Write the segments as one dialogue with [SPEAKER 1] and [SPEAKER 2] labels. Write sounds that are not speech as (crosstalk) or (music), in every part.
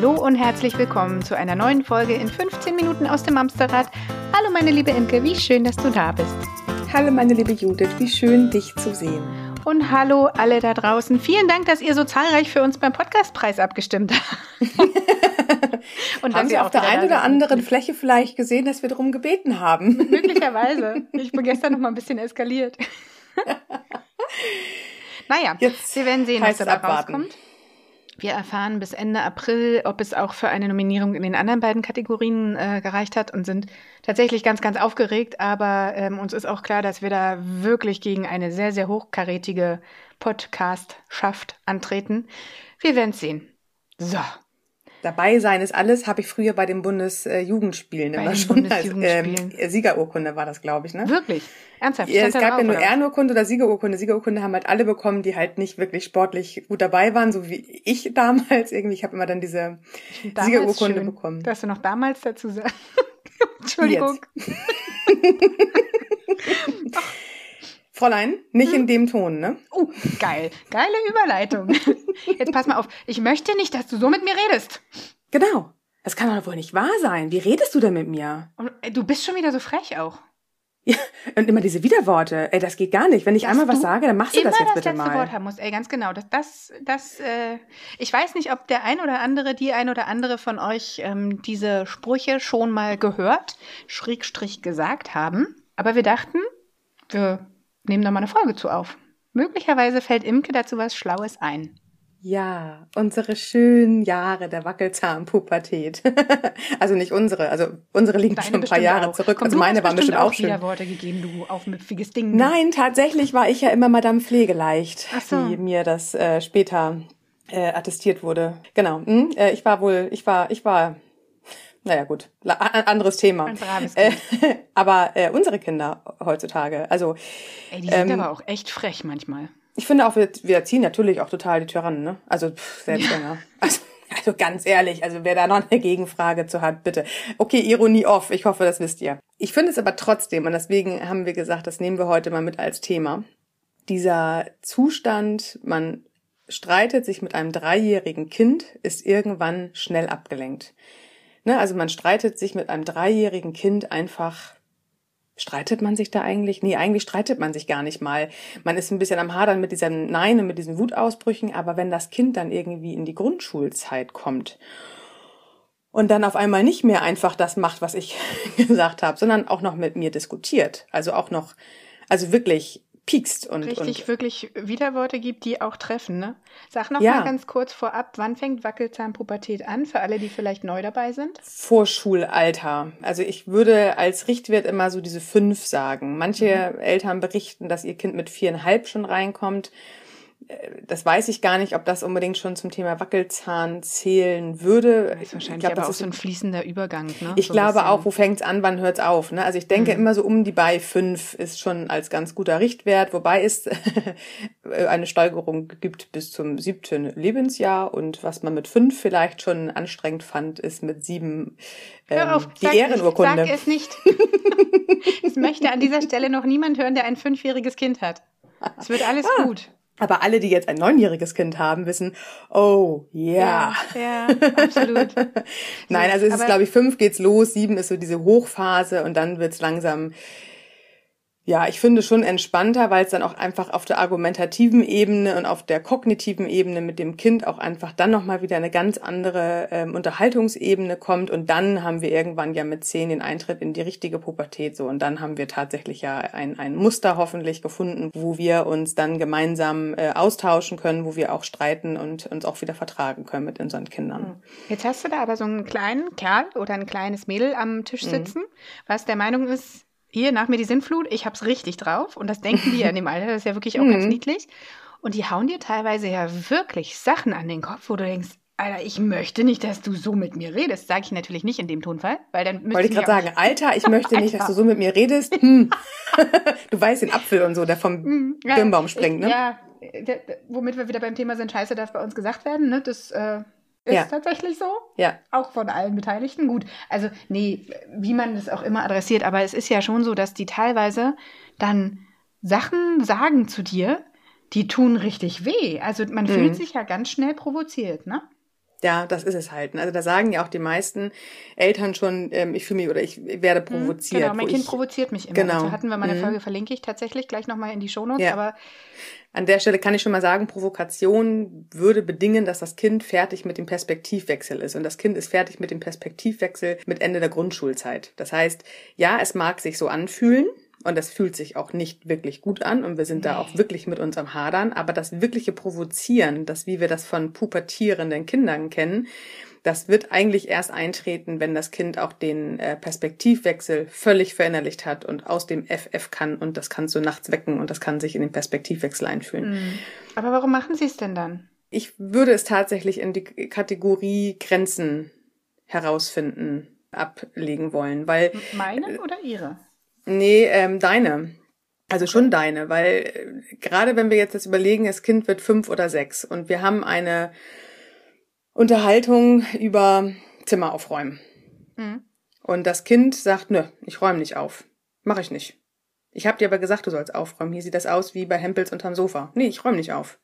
[SPEAKER 1] Hallo und herzlich willkommen zu einer neuen Folge in 15 Minuten aus dem Amsterrad. Hallo meine liebe Imke, wie schön, dass du da bist.
[SPEAKER 2] Hallo meine liebe Judith, wie schön dich zu sehen.
[SPEAKER 1] Und hallo alle da draußen. Vielen Dank, dass ihr so zahlreich für uns beim Podcastpreis abgestimmt habt. (laughs)
[SPEAKER 2] und haben Sie auf der einen oder anderen Fläche vielleicht gesehen, dass wir darum gebeten haben? (laughs)
[SPEAKER 1] Möglicherweise. Ich bin gestern noch mal ein bisschen eskaliert. (laughs) naja, Jetzt wir werden sehen, was dabei abwarten. rauskommt. Wir erfahren bis Ende April, ob es auch für eine Nominierung in den anderen beiden Kategorien äh, gereicht hat und sind tatsächlich ganz, ganz aufgeregt. Aber ähm, uns ist auch klar, dass wir da wirklich gegen eine sehr, sehr hochkarätige Podcast-Schaft antreten. Wir werden es sehen. So,
[SPEAKER 2] Dabei sein ist alles, habe ich früher bei den Bundesjugendspielen immer schon als ähm, Siegerurkunde war das, glaube ich, ne?
[SPEAKER 1] Wirklich? Ernsthaft?
[SPEAKER 2] Ja, es gab drauf, ja nur oder? Ehrenurkunde oder Siegerurkunde. Siegerurkunde haben halt alle bekommen, die halt nicht wirklich sportlich gut dabei waren, so wie ich (laughs) damals irgendwie. Ich habe immer dann diese Siegerurkunde schön, bekommen.
[SPEAKER 1] Dass du noch damals dazu sagst. (laughs) Entschuldigung. (laughs)
[SPEAKER 2] Fräulein, nicht hm? in dem Ton, ne?
[SPEAKER 1] Oh, geil. Geile Überleitung. (laughs) Jetzt pass mal auf. Ich möchte nicht, dass du so mit mir redest.
[SPEAKER 2] Genau. Das kann doch wohl nicht wahr sein. Wie redest du denn mit mir?
[SPEAKER 1] Und, ey, du bist schon wieder so frech auch.
[SPEAKER 2] Ja, und immer diese Widerworte. Ey, das geht gar nicht. Wenn ich dass einmal was sage, dann machst du das jetzt bitte mal. Immer das letzte
[SPEAKER 1] Wort haben musst. Ey, ganz genau. Das, das, das, äh, ich weiß nicht, ob der ein oder andere, die ein oder andere von euch ähm, diese Sprüche schon mal gehört, Schrägstrich gesagt haben. Aber wir dachten, wir nehmen da mal eine Folge zu auf. Möglicherweise fällt Imke dazu was Schlaues ein.
[SPEAKER 2] Ja, unsere schönen Jahre der Wackelzahnpubertät. (laughs) also nicht unsere, also unsere liegen Deine schon ein paar Jahre auch. zurück.
[SPEAKER 1] Komm,
[SPEAKER 2] also meine waren bestimmt auch schön.
[SPEAKER 1] Worte gegeben, du aufmüpfiges Ding.
[SPEAKER 2] Nein, tatsächlich war ich ja immer Madame Pflegeleicht, so. wie mir das äh, später äh, attestiert wurde. Genau. Hm? Äh, ich war wohl, ich war, ich war naja, gut, anderes Thema. Ein braves äh, kind. Äh, (laughs) aber äh, unsere Kinder heutzutage, also.
[SPEAKER 1] Ey, die sind ähm, aber auch echt frech manchmal.
[SPEAKER 2] Ich finde auch, wir, wir erziehen natürlich auch total die Tyrannen, ne? Also pff, Selbstgänger. Ja. (laughs) Also, also ganz ehrlich, also wer da noch eine Gegenfrage zu hat, bitte. Okay, Ironie off, ich hoffe, das wisst ihr. Ich finde es aber trotzdem, und deswegen haben wir gesagt, das nehmen wir heute mal mit als Thema. Dieser Zustand, man streitet sich mit einem dreijährigen Kind, ist irgendwann schnell abgelenkt. Ne, also man streitet sich mit einem dreijährigen Kind einfach. Streitet man sich da eigentlich? Nee, eigentlich streitet man sich gar nicht mal. Man ist ein bisschen am Hadern mit diesem Nein und mit diesen Wutausbrüchen, aber wenn das Kind dann irgendwie in die Grundschulzeit kommt und dann auf einmal nicht mehr einfach das macht, was ich (laughs) gesagt habe, sondern auch noch mit mir diskutiert, also auch noch, also wirklich piekst und
[SPEAKER 1] richtig
[SPEAKER 2] und
[SPEAKER 1] wirklich Widerworte gibt, die auch treffen. Ne? Sag noch ja. mal ganz kurz vorab, wann fängt Wackelzahnpubertät an für alle, die vielleicht neu dabei sind?
[SPEAKER 2] Vorschulalter. Also ich würde als Richtwert immer so diese fünf sagen. Manche mhm. Eltern berichten, dass ihr Kind mit viereinhalb schon reinkommt das weiß ich gar nicht, ob das unbedingt schon zum Thema Wackelzahn zählen würde.
[SPEAKER 1] Das ist wahrscheinlich ich glaub, aber das auch ist so ein fließender Übergang. Ne?
[SPEAKER 2] Ich so glaube auch, wo fängt's an, wann hört's auf. Ne? Also ich denke mhm. immer so um die bei fünf ist schon als ganz guter Richtwert, wobei es (laughs) eine Steigerung gibt bis zum siebten Lebensjahr und was man mit fünf vielleicht schon anstrengend fand, ist mit sieben ähm, Hör auf, die sag Ehrenurkunde.
[SPEAKER 1] Sag es nicht. (laughs) es möchte an dieser Stelle noch niemand hören, der ein fünfjähriges Kind hat. Es wird alles ah. gut.
[SPEAKER 2] Aber alle, die jetzt ein neunjähriges Kind haben, wissen, oh yeah.
[SPEAKER 1] ja. Ja, absolut. (laughs)
[SPEAKER 2] Nein, also es ist, glaube ich, fünf geht's los, sieben ist so diese Hochphase und dann wird's langsam ja, ich finde schon entspannter, weil es dann auch einfach auf der argumentativen Ebene und auf der kognitiven Ebene mit dem Kind auch einfach dann nochmal wieder eine ganz andere ähm, Unterhaltungsebene kommt und dann haben wir irgendwann ja mit zehn den Eintritt in die richtige Pubertät so und dann haben wir tatsächlich ja ein, ein Muster hoffentlich gefunden, wo wir uns dann gemeinsam äh, austauschen können, wo wir auch streiten und uns auch wieder vertragen können mit unseren Kindern. Hm.
[SPEAKER 1] Jetzt hast du da aber so einen kleinen Kerl oder ein kleines Mädel am Tisch mhm. sitzen, mhm. was der Meinung ist, hier nach mir die Sintflut, ich hab's richtig drauf. Und das denken die ja in dem Alter, das ist ja wirklich auch (laughs) ganz mhm. niedlich. Und die hauen dir teilweise ja wirklich Sachen an den Kopf, wo du denkst, Alter, ich möchte nicht, dass du so mit mir redest. Sage ich natürlich nicht in dem Tonfall, weil dann
[SPEAKER 2] müsste Wollte ich gerade sagen, Alter, ich (laughs) möchte nicht, dass du so mit mir redest. Hm. (laughs) du weißt den Apfel und so, der vom hm, ja, Birnbaum springt, ne?
[SPEAKER 1] Ja, womit wir wieder beim Thema sind, Scheiße darf bei uns gesagt werden, ne? Das äh, ist ja. tatsächlich so.
[SPEAKER 2] Ja.
[SPEAKER 1] Auch von allen Beteiligten. Gut. Also, nee, wie man das auch immer adressiert, aber es ist ja schon so, dass die teilweise dann Sachen sagen zu dir, die tun richtig weh. Also man mhm. fühlt sich ja ganz schnell provoziert, ne?
[SPEAKER 2] Ja, das ist es halt. Also da sagen ja auch die meisten Eltern schon, ähm, ich fühle mich oder ich werde mhm, provoziert.
[SPEAKER 1] Genau, mein Kind ich, provoziert mich immer. Genau. Dazu hatten wir mal eine mhm. Folge, verlinke ich tatsächlich gleich nochmal in die Shownotes. Ja. Aber
[SPEAKER 2] an der Stelle kann ich schon mal sagen, Provokation würde bedingen, dass das Kind fertig mit dem Perspektivwechsel ist. Und das Kind ist fertig mit dem Perspektivwechsel mit Ende der Grundschulzeit. Das heißt, ja, es mag sich so anfühlen, und das fühlt sich auch nicht wirklich gut an und wir sind da auch wirklich mit unserem Hadern. Aber das wirkliche Provozieren, das wie wir das von pubertierenden Kindern kennen, das wird eigentlich erst eintreten, wenn das Kind auch den äh, Perspektivwechsel völlig verinnerlicht hat und aus dem FF kann und das kannst du nachts wecken und das kann sich in den Perspektivwechsel einfühlen. Mhm.
[SPEAKER 1] Aber warum machen Sie es denn dann?
[SPEAKER 2] Ich würde es tatsächlich in die Kategorie Grenzen herausfinden ablegen wollen, weil
[SPEAKER 1] meine oder Ihre?
[SPEAKER 2] Nee, ähm, deine. Also schon deine, weil äh, gerade wenn wir jetzt das überlegen, das Kind wird fünf oder sechs und wir haben eine Unterhaltung über Zimmer aufräumen. Mhm. Und das Kind sagt, nö, ich räume nicht auf. Mach ich nicht. Ich habe dir aber gesagt, du sollst aufräumen. Hier sieht das aus wie bei Hempels unterm Sofa. Nee, ich räume nicht auf.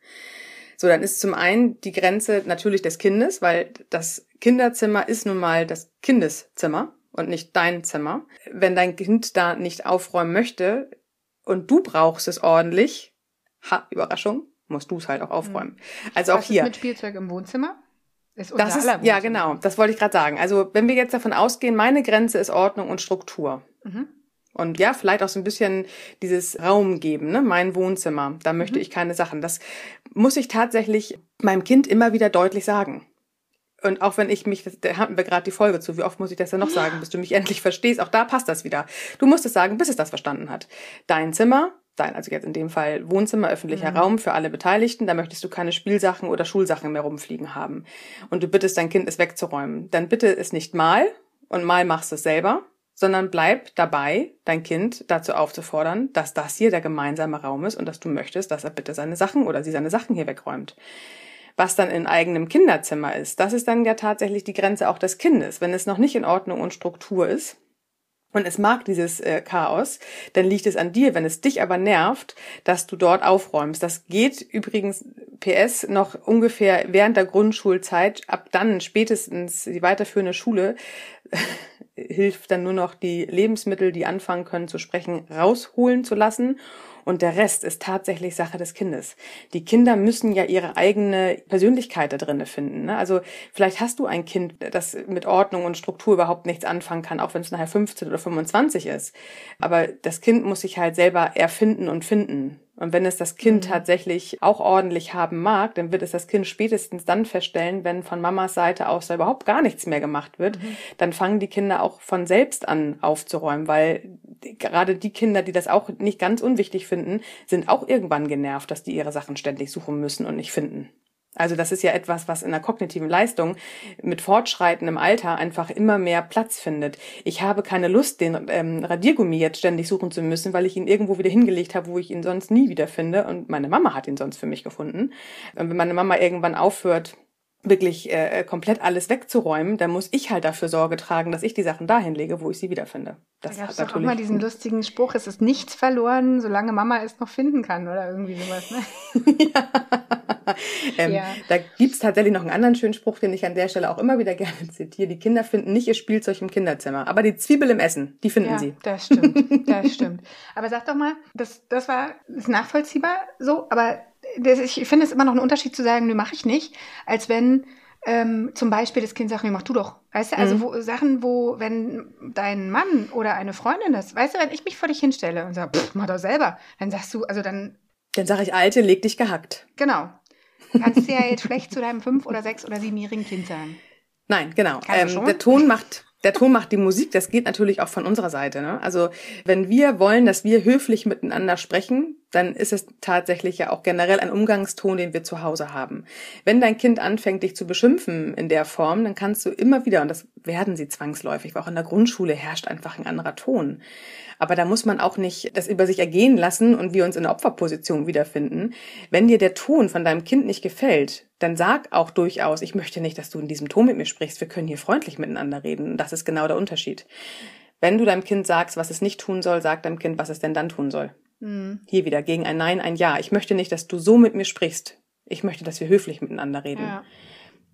[SPEAKER 2] So, dann ist zum einen die Grenze natürlich des Kindes, weil das Kinderzimmer ist nun mal das Kindeszimmer und nicht dein Zimmer. Wenn dein Kind da nicht aufräumen möchte und du brauchst es ordentlich, ha, Überraschung, musst du es halt auch aufräumen. Also auch Was hier. Ist
[SPEAKER 1] mit Spielzeug im Wohnzimmer?
[SPEAKER 2] Ist unser das ist, ja, genau, das wollte ich gerade sagen. Also wenn wir jetzt davon ausgehen, meine Grenze ist Ordnung und Struktur. Mhm. Und ja, vielleicht auch so ein bisschen dieses Raum geben, ne? mein Wohnzimmer, da möchte mhm. ich keine Sachen. Das muss ich tatsächlich meinem Kind immer wieder deutlich sagen. Und auch wenn ich mich, da hatten wir gerade die Folge zu, wie oft muss ich das ja noch sagen, bis du mich endlich verstehst, auch da passt das wieder. Du musst es sagen, bis es das verstanden hat. Dein Zimmer, dein, also jetzt in dem Fall Wohnzimmer, öffentlicher mhm. Raum für alle Beteiligten, da möchtest du keine Spielsachen oder Schulsachen mehr rumfliegen haben. Und du bittest dein Kind, es wegzuräumen. Dann bitte es nicht mal und mal machst es selber, sondern bleib dabei, dein Kind dazu aufzufordern, dass das hier der gemeinsame Raum ist und dass du möchtest, dass er bitte seine Sachen oder sie seine Sachen hier wegräumt. Was dann in eigenem Kinderzimmer ist, das ist dann ja tatsächlich die Grenze auch des Kindes. Wenn es noch nicht in Ordnung und Struktur ist, und es mag dieses äh, Chaos, dann liegt es an dir. Wenn es dich aber nervt, dass du dort aufräumst. Das geht übrigens PS noch ungefähr während der Grundschulzeit. Ab dann spätestens die weiterführende Schule (laughs) hilft dann nur noch die Lebensmittel, die anfangen können zu sprechen, rausholen zu lassen und der Rest ist tatsächlich Sache des Kindes. Die Kinder müssen ja ihre eigene Persönlichkeit da drinne finden. Ne? Also vielleicht hast du ein Kind, das mit Ordnung und Struktur überhaupt nichts anfangen kann, auch wenn es nachher 15 oder 25 ist. Aber das Kind muss sich halt selber erfinden und finden. Und wenn es das Kind mhm. tatsächlich auch ordentlich haben mag, dann wird es das Kind spätestens dann feststellen, wenn von Mamas Seite aus da überhaupt gar nichts mehr gemacht wird, mhm. dann fangen die Kinder auch von selbst an aufzuräumen, weil gerade die Kinder, die das auch nicht ganz unwichtig finden, sind auch irgendwann genervt, dass die ihre Sachen ständig suchen müssen und nicht finden. Also das ist ja etwas, was in der kognitiven Leistung mit fortschreitendem Alter einfach immer mehr Platz findet. Ich habe keine Lust, den ähm, Radiergummi jetzt ständig suchen zu müssen, weil ich ihn irgendwo wieder hingelegt habe, wo ich ihn sonst nie wieder finde. Und meine Mama hat ihn sonst für mich gefunden. Und wenn meine Mama irgendwann aufhört, wirklich äh, komplett alles wegzuräumen, dann muss ich halt dafür Sorge tragen, dass ich die Sachen dahin lege, wo ich sie wiederfinde.
[SPEAKER 1] Das da hat natürlich auch mal diesen lustigen Spruch, es ist nichts verloren, solange Mama es noch finden kann oder irgendwie sowas. Ne?
[SPEAKER 2] ja. (laughs) ähm, ja. Da gibt's tatsächlich noch einen anderen schönen Spruch, den ich an der Stelle auch immer wieder (laughs) gerne zitiere. Die Kinder finden nicht ihr Spielzeug im Kinderzimmer, aber die Zwiebel im Essen, die finden
[SPEAKER 1] ja,
[SPEAKER 2] sie.
[SPEAKER 1] Das stimmt, (laughs) das stimmt. Aber sag doch mal, das, das war ist nachvollziehbar so, aber das, ich finde es immer noch ein Unterschied zu sagen, nö, mache ich nicht, als wenn ähm, zum Beispiel das Kind sagt, nee, mach du doch. Weißt du, also mhm. wo, Sachen, wo, wenn dein Mann oder eine Freundin das, weißt du, wenn ich mich vor dich hinstelle und sage, mach doch selber, dann sagst du, also dann.
[SPEAKER 2] Dann sage ich, Alte, leg dich gehackt.
[SPEAKER 1] Genau. Kannst du ja jetzt schlecht zu deinem fünf- oder sechs- oder siebenjährigen Kind sagen.
[SPEAKER 2] Nein, genau. Ähm, der Ton macht der Ton macht die Musik, das geht natürlich auch von unserer Seite. Ne? Also wenn wir wollen, dass wir höflich miteinander sprechen, dann ist es tatsächlich ja auch generell ein Umgangston, den wir zu Hause haben. Wenn dein Kind anfängt, dich zu beschimpfen in der Form, dann kannst du immer wieder, und das werden sie zwangsläufig, weil auch in der Grundschule herrscht einfach ein anderer Ton. Aber da muss man auch nicht das über sich ergehen lassen und wir uns in der Opferposition wiederfinden. Wenn dir der Ton von deinem Kind nicht gefällt, dann sag auch durchaus, ich möchte nicht, dass du in diesem Ton mit mir sprichst. Wir können hier freundlich miteinander reden. Und das ist genau der Unterschied. Wenn du deinem Kind sagst, was es nicht tun soll, sag deinem Kind, was es denn dann tun soll. Mhm. Hier wieder gegen ein Nein, ein Ja. Ich möchte nicht, dass du so mit mir sprichst. Ich möchte, dass wir höflich miteinander reden. Ja.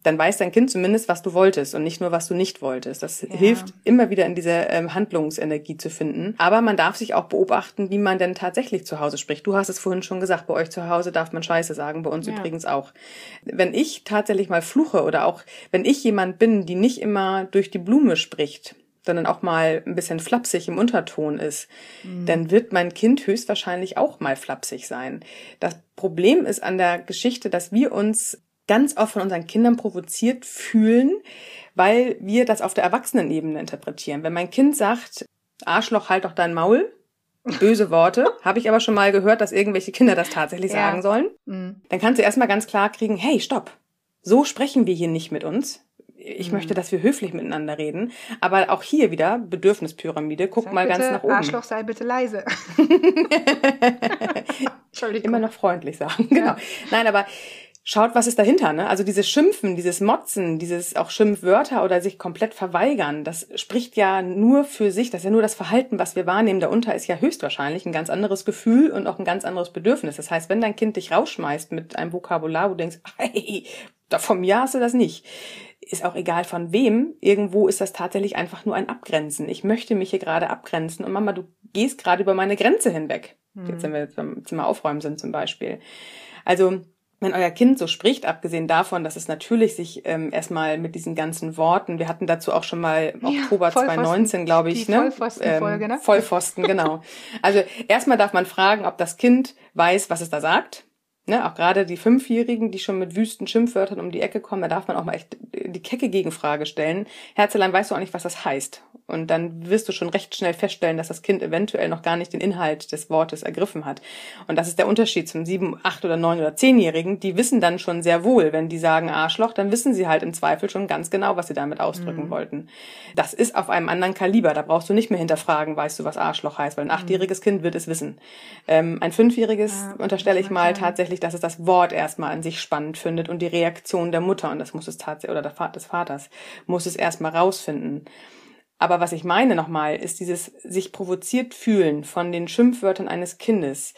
[SPEAKER 2] Dann weiß dein Kind zumindest, was du wolltest und nicht nur, was du nicht wolltest. Das ja. hilft immer wieder in diese ähm, Handlungsenergie zu finden. Aber man darf sich auch beobachten, wie man denn tatsächlich zu Hause spricht. Du hast es vorhin schon gesagt, bei euch zu Hause darf man Scheiße sagen, bei uns ja. übrigens auch. Wenn ich tatsächlich mal fluche oder auch wenn ich jemand bin, die nicht immer durch die Blume spricht, sondern auch mal ein bisschen flapsig im Unterton ist, mhm. dann wird mein Kind höchstwahrscheinlich auch mal flapsig sein. Das Problem ist an der Geschichte, dass wir uns ganz oft von unseren Kindern provoziert fühlen, weil wir das auf der Erwachsenenebene interpretieren. Wenn mein Kind sagt, Arschloch, halt doch dein Maul, böse Worte, (laughs) habe ich aber schon mal gehört, dass irgendwelche Kinder das tatsächlich ja. sagen sollen, mhm. dann kannst du erstmal ganz klar kriegen, hey, stopp, so sprechen wir hier nicht mit uns. Ich mhm. möchte, dass wir höflich miteinander reden. Aber auch hier wieder Bedürfnispyramide. Guck Sag mal
[SPEAKER 1] bitte,
[SPEAKER 2] ganz nach oben.
[SPEAKER 1] Arschloch, sei bitte leise. (laughs)
[SPEAKER 2] Entschuldigung. Immer noch freundlich sagen. Genau. Ja. Nein, aber schaut, was ist dahinter, ne? Also dieses Schimpfen, dieses Motzen, dieses auch Schimpfwörter oder sich komplett verweigern, das spricht ja nur für sich, das ist ja nur das Verhalten, was wir wahrnehmen. Darunter ist ja höchstwahrscheinlich ein ganz anderes Gefühl und auch ein ganz anderes Bedürfnis. Das heißt, wenn dein Kind dich rausschmeißt mit einem Vokabular, wo du denkst, (laughs) hey, vom Jahr hast du das nicht, ist auch egal von wem, irgendwo ist das tatsächlich einfach nur ein Abgrenzen. Ich möchte mich hier gerade abgrenzen und Mama, du gehst gerade über meine Grenze hinweg. Mhm. Jetzt, wenn wir jetzt beim Zimmer aufräumen sind zum Beispiel. Also wenn euer Kind so spricht, abgesehen davon, dass es natürlich sich ähm, erstmal mit diesen ganzen Worten, wir hatten dazu auch schon mal ja, Oktober 2019, glaube ich,
[SPEAKER 1] ne? Vollpfosten-Folge,
[SPEAKER 2] ähm, ne? Vollpfosten, genau. Also erstmal darf man fragen, ob das Kind weiß, was es da sagt. Ne, auch gerade die Fünfjährigen, die schon mit wüsten Schimpfwörtern um die Ecke kommen, da darf man auch mal echt die kecke Gegenfrage stellen. Herzelein, weißt du auch nicht, was das heißt? Und dann wirst du schon recht schnell feststellen, dass das Kind eventuell noch gar nicht den Inhalt des Wortes ergriffen hat. Und das ist der Unterschied zum sieben, acht oder neun oder zehnjährigen. Die wissen dann schon sehr wohl, wenn die sagen Arschloch, dann wissen sie halt im Zweifel schon ganz genau, was sie damit ausdrücken mhm. wollten. Das ist auf einem anderen Kaliber. Da brauchst du nicht mehr hinterfragen, weißt du, was Arschloch heißt, weil ein mhm. achtjähriges Kind wird es wissen. Ähm, ein fünfjähriges ja, unterstelle ich mal tatsächlich, dass es das Wort erstmal an sich spannend findet und die Reaktion der Mutter, und das muss es tatsächlich, oder des Vaters, muss es erstmal rausfinden. Aber was ich meine nochmal, ist dieses sich provoziert fühlen von den Schimpfwörtern eines Kindes.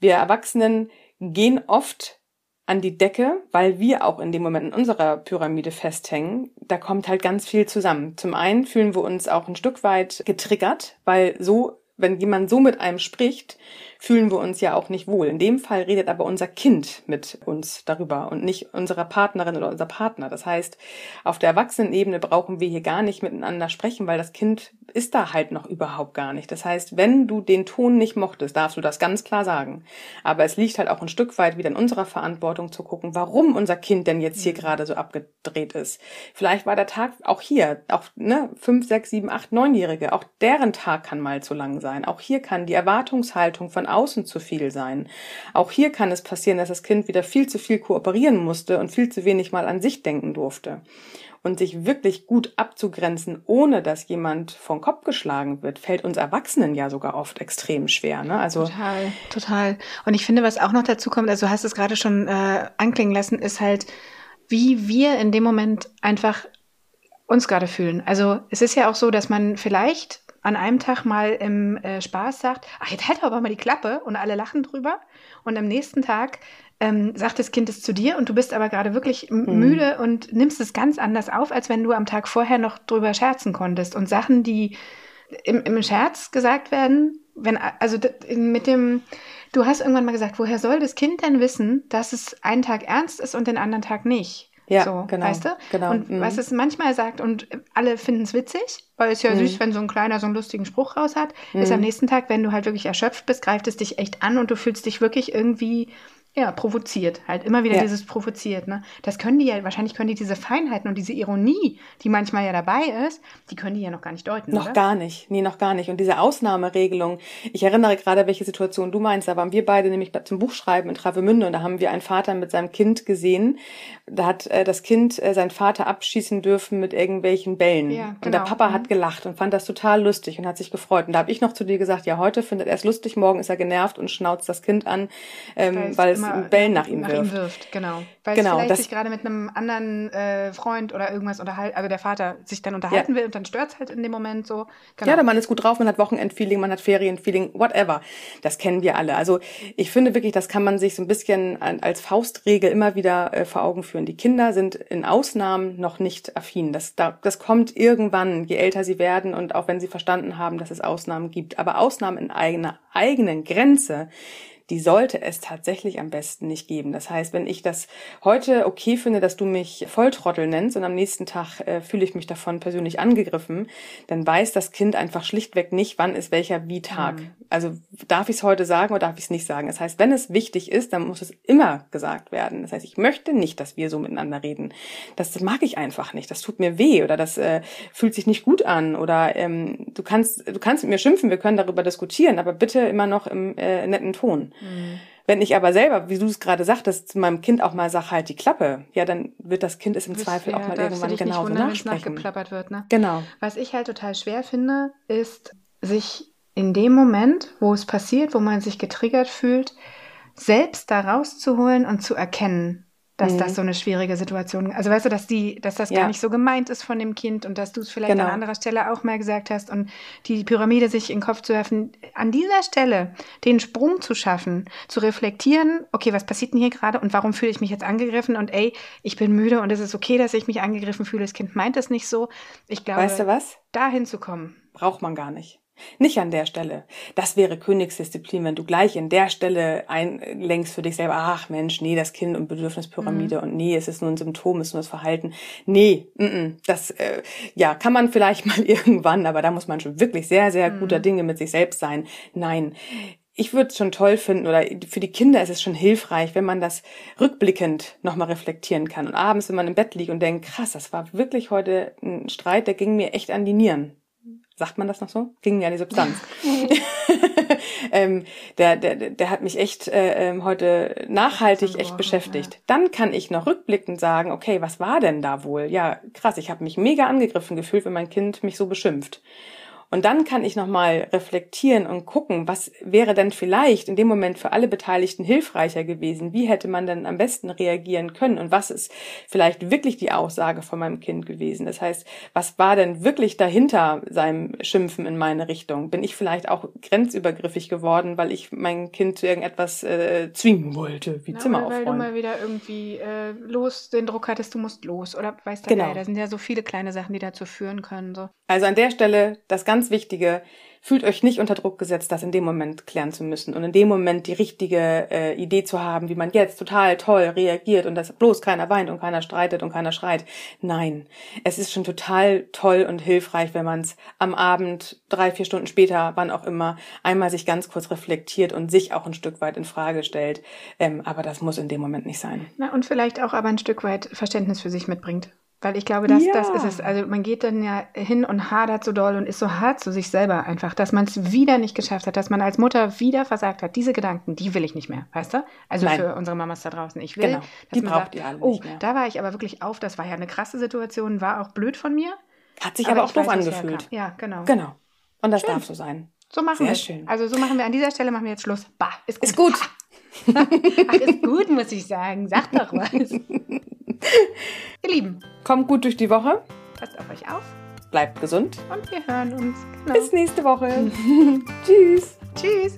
[SPEAKER 2] Wir Erwachsenen gehen oft an die Decke, weil wir auch in dem Moment in unserer Pyramide festhängen. Da kommt halt ganz viel zusammen. Zum einen fühlen wir uns auch ein Stück weit getriggert, weil so, wenn jemand so mit einem spricht, fühlen wir uns ja auch nicht wohl. In dem Fall redet aber unser Kind mit uns darüber und nicht unsere Partnerin oder unser Partner. Das heißt, auf der Erwachsenenebene brauchen wir hier gar nicht miteinander sprechen, weil das Kind ist da halt noch überhaupt gar nicht. Das heißt, wenn du den Ton nicht mochtest, darfst du das ganz klar sagen. Aber es liegt halt auch ein Stück weit wieder in unserer Verantwortung zu gucken, warum unser Kind denn jetzt hier mhm. gerade so abgedreht ist. Vielleicht war der Tag auch hier, auch ne, fünf, sechs, sieben, acht, neunjährige, auch deren Tag kann mal zu lang sein. Auch hier kann die Erwartungshaltung von außen zu viel sein. Auch hier kann es passieren, dass das Kind wieder viel zu viel kooperieren musste und viel zu wenig mal an sich denken durfte. Und sich wirklich gut abzugrenzen, ohne dass jemand vom Kopf geschlagen wird, fällt uns Erwachsenen ja sogar oft extrem schwer. Ne?
[SPEAKER 1] Also total, total. Und ich finde, was auch noch dazu kommt, also hast es gerade schon äh, anklingen lassen, ist halt, wie wir in dem Moment einfach uns gerade fühlen. Also es ist ja auch so, dass man vielleicht an einem Tag mal im äh, Spaß sagt, ach, jetzt halt aber mal die Klappe und alle lachen drüber. Und am nächsten Tag ähm, sagt das Kind es zu dir und du bist aber gerade wirklich mhm. müde und nimmst es ganz anders auf, als wenn du am Tag vorher noch drüber scherzen konntest. Und Sachen, die im, im Scherz gesagt werden, wenn, also mit dem, du hast irgendwann mal gesagt, woher soll das Kind denn wissen, dass es einen Tag ernst ist und den anderen Tag nicht? Ja, so, genau. Weißt du? Genau. Und mhm. was es manchmal sagt und alle finden es witzig, weil es ja mhm. süß, wenn so ein kleiner so einen lustigen Spruch raus hat, mhm. ist am nächsten Tag, wenn du halt wirklich erschöpft bist, greift es dich echt an und du fühlst dich wirklich irgendwie ja, provoziert. Halt immer wieder ja. dieses provoziert. Ne? Das können die ja, wahrscheinlich können die diese Feinheiten und diese Ironie, die manchmal ja dabei ist, die können die ja noch gar nicht deuten.
[SPEAKER 2] Noch
[SPEAKER 1] oder?
[SPEAKER 2] gar nicht. Nee, noch gar nicht. Und diese Ausnahmeregelung, ich erinnere gerade, welche Situation du meinst, da waren wir beide nämlich zum Buchschreiben in Travemünde und da haben wir einen Vater mit seinem Kind gesehen. Da hat äh, das Kind äh, seinen Vater abschießen dürfen mit irgendwelchen Bällen. Ja, genau. Und der genau. Papa mhm. hat gelacht und fand das total lustig und hat sich gefreut. Und da habe ich noch zu dir gesagt, ja, heute findet er es lustig, morgen ist er genervt und schnauzt das Kind an, ähm, weil es Bällen nach ihm
[SPEAKER 1] nach
[SPEAKER 2] wirft.
[SPEAKER 1] Ihm wirft. Genau. Weil
[SPEAKER 2] genau,
[SPEAKER 1] vielleicht sich gerade mit einem anderen äh, Freund oder irgendwas unterhalten, also der Vater sich dann unterhalten ja. will und dann stört es halt in dem Moment so.
[SPEAKER 2] Genau. Ja, der Mann ist gut drauf, man hat Wochenendfeeling, man hat Ferienfeeling, whatever. Das kennen wir alle. Also ich finde wirklich, das kann man sich so ein bisschen als Faustregel immer wieder äh, vor Augen führen. Die Kinder sind in Ausnahmen noch nicht affin. Das, das kommt irgendwann, je älter sie werden und auch wenn sie verstanden haben, dass es Ausnahmen gibt. Aber Ausnahmen in eigener eigenen Grenze, die sollte es tatsächlich am besten nicht geben. Das heißt, wenn ich das heute okay finde, dass du mich Volltrottel nennst und am nächsten Tag äh, fühle ich mich davon persönlich angegriffen, dann weiß das Kind einfach schlichtweg nicht, wann ist welcher wie Tag. Mhm. Also darf ich es heute sagen oder darf ich es nicht sagen? Das heißt, wenn es wichtig ist, dann muss es immer gesagt werden. Das heißt, ich möchte nicht, dass wir so miteinander reden. Das, das mag ich einfach nicht. Das tut mir weh oder das äh, fühlt sich nicht gut an oder ähm, du kannst du kannst mit mir schimpfen, wir können darüber diskutieren, aber bitte immer noch im äh, netten Ton. Mhm. Wenn ich aber selber, wie du es gerade sagtest, zu meinem Kind auch mal sag, halt die Klappe, ja, dann wird das Kind es im Zweifel ja, auch mal irgendwann genauso wundern, nachsprechen.
[SPEAKER 1] nachgeplappert wird, ne?
[SPEAKER 2] Genau.
[SPEAKER 1] Was ich halt total schwer finde, ist, sich in dem Moment, wo es passiert, wo man sich getriggert fühlt, selbst da rauszuholen und zu erkennen, dass mhm. das so eine schwierige Situation, also weißt du, dass die, dass das ja. gar nicht so gemeint ist von dem Kind und dass du es vielleicht genau. an anderer Stelle auch mal gesagt hast und die Pyramide sich in den Kopf zu werfen, an dieser Stelle den Sprung zu schaffen, zu reflektieren, okay, was passiert denn hier gerade und warum fühle ich mich jetzt angegriffen und ey, ich bin müde und es ist okay, dass ich mich angegriffen fühle, das Kind meint es nicht so. Ich glaube,
[SPEAKER 2] weißt du was?
[SPEAKER 1] dahin zu kommen.
[SPEAKER 2] Braucht man gar nicht. Nicht an der Stelle. Das wäre Königsdisziplin, wenn du gleich in der Stelle einlenkst für dich selber, ach Mensch, nee, das Kind und Bedürfnispyramide mhm. und nee, es ist nur ein Symptom, es ist nur das Verhalten. Nee, m -m, das äh, ja, kann man vielleicht (laughs) mal irgendwann, aber da muss man schon wirklich sehr, sehr mhm. guter Dinge mit sich selbst sein. Nein. Ich würde es schon toll finden oder für die Kinder ist es schon hilfreich, wenn man das rückblickend nochmal reflektieren kann. Und abends, wenn man im Bett liegt und denkt, krass, das war wirklich heute ein Streit, der ging mir echt an die Nieren sagt man das noch so? Ging ja die Substanz. (laughs) ähm, der, der, der hat mich echt äh, ähm, heute nachhaltig echt beschäftigt. Ja. Dann kann ich noch rückblickend sagen, okay, was war denn da wohl? Ja, krass, ich habe mich mega angegriffen gefühlt, wenn mein Kind mich so beschimpft. Und dann kann ich nochmal reflektieren und gucken, was wäre denn vielleicht in dem Moment für alle Beteiligten hilfreicher gewesen? Wie hätte man denn am besten reagieren können? Und was ist vielleicht wirklich die Aussage von meinem Kind gewesen? Das heißt, was war denn wirklich dahinter seinem Schimpfen in meine Richtung? Bin ich vielleicht auch grenzübergriffig geworden, weil ich mein Kind zu irgendetwas äh, zwingen wollte, wie Na, Zimmer aufräumen?
[SPEAKER 1] Weil du mal wieder irgendwie äh, los den Druck hattest, du musst los oder weißt du, genau. da sind ja so viele kleine Sachen, die dazu führen können. So.
[SPEAKER 2] Also an der Stelle das ganze ganz Wichtige, fühlt euch nicht unter Druck gesetzt, das in dem Moment klären zu müssen und in dem Moment die richtige äh, Idee zu haben, wie man jetzt total toll reagiert und dass bloß keiner weint und keiner streitet und keiner schreit. Nein, es ist schon total toll und hilfreich, wenn man es am Abend, drei, vier Stunden später, wann auch immer, einmal sich ganz kurz reflektiert und sich auch ein Stück weit in Frage stellt. Ähm, aber das muss in dem Moment nicht sein.
[SPEAKER 1] Na, und vielleicht auch aber ein Stück weit Verständnis für sich mitbringt. Weil ich glaube, dass ja. das ist es. Also man geht dann ja hin und hadert so doll und ist so hart zu sich selber einfach, dass man es wieder nicht geschafft hat, dass man als Mutter wieder versagt hat. Diese Gedanken, die will ich nicht mehr, weißt du? Also Nein. für unsere Mamas da draußen. Ich will, genau.
[SPEAKER 2] die braucht sagt, ihr alle
[SPEAKER 1] oh, da war ich aber wirklich auf, das war ja eine krasse Situation, war auch blöd von mir.
[SPEAKER 2] Hat sich aber, aber auch doof angefühlt.
[SPEAKER 1] Ja, genau.
[SPEAKER 2] Genau. Und das schön. darf so sein.
[SPEAKER 1] So machen wir schön. Also so machen wir an dieser Stelle machen wir jetzt Schluss. Bah,
[SPEAKER 2] ist gut. Ist gut. (laughs)
[SPEAKER 1] Ist gut, muss ich sagen. Sag doch was. (laughs) Ihr Lieben.
[SPEAKER 2] Kommt gut durch die Woche.
[SPEAKER 1] Passt auf euch auf.
[SPEAKER 2] Bleibt gesund.
[SPEAKER 1] Und wir hören uns.
[SPEAKER 2] Genau. Bis nächste Woche. (laughs) Tschüss.
[SPEAKER 1] Tschüss.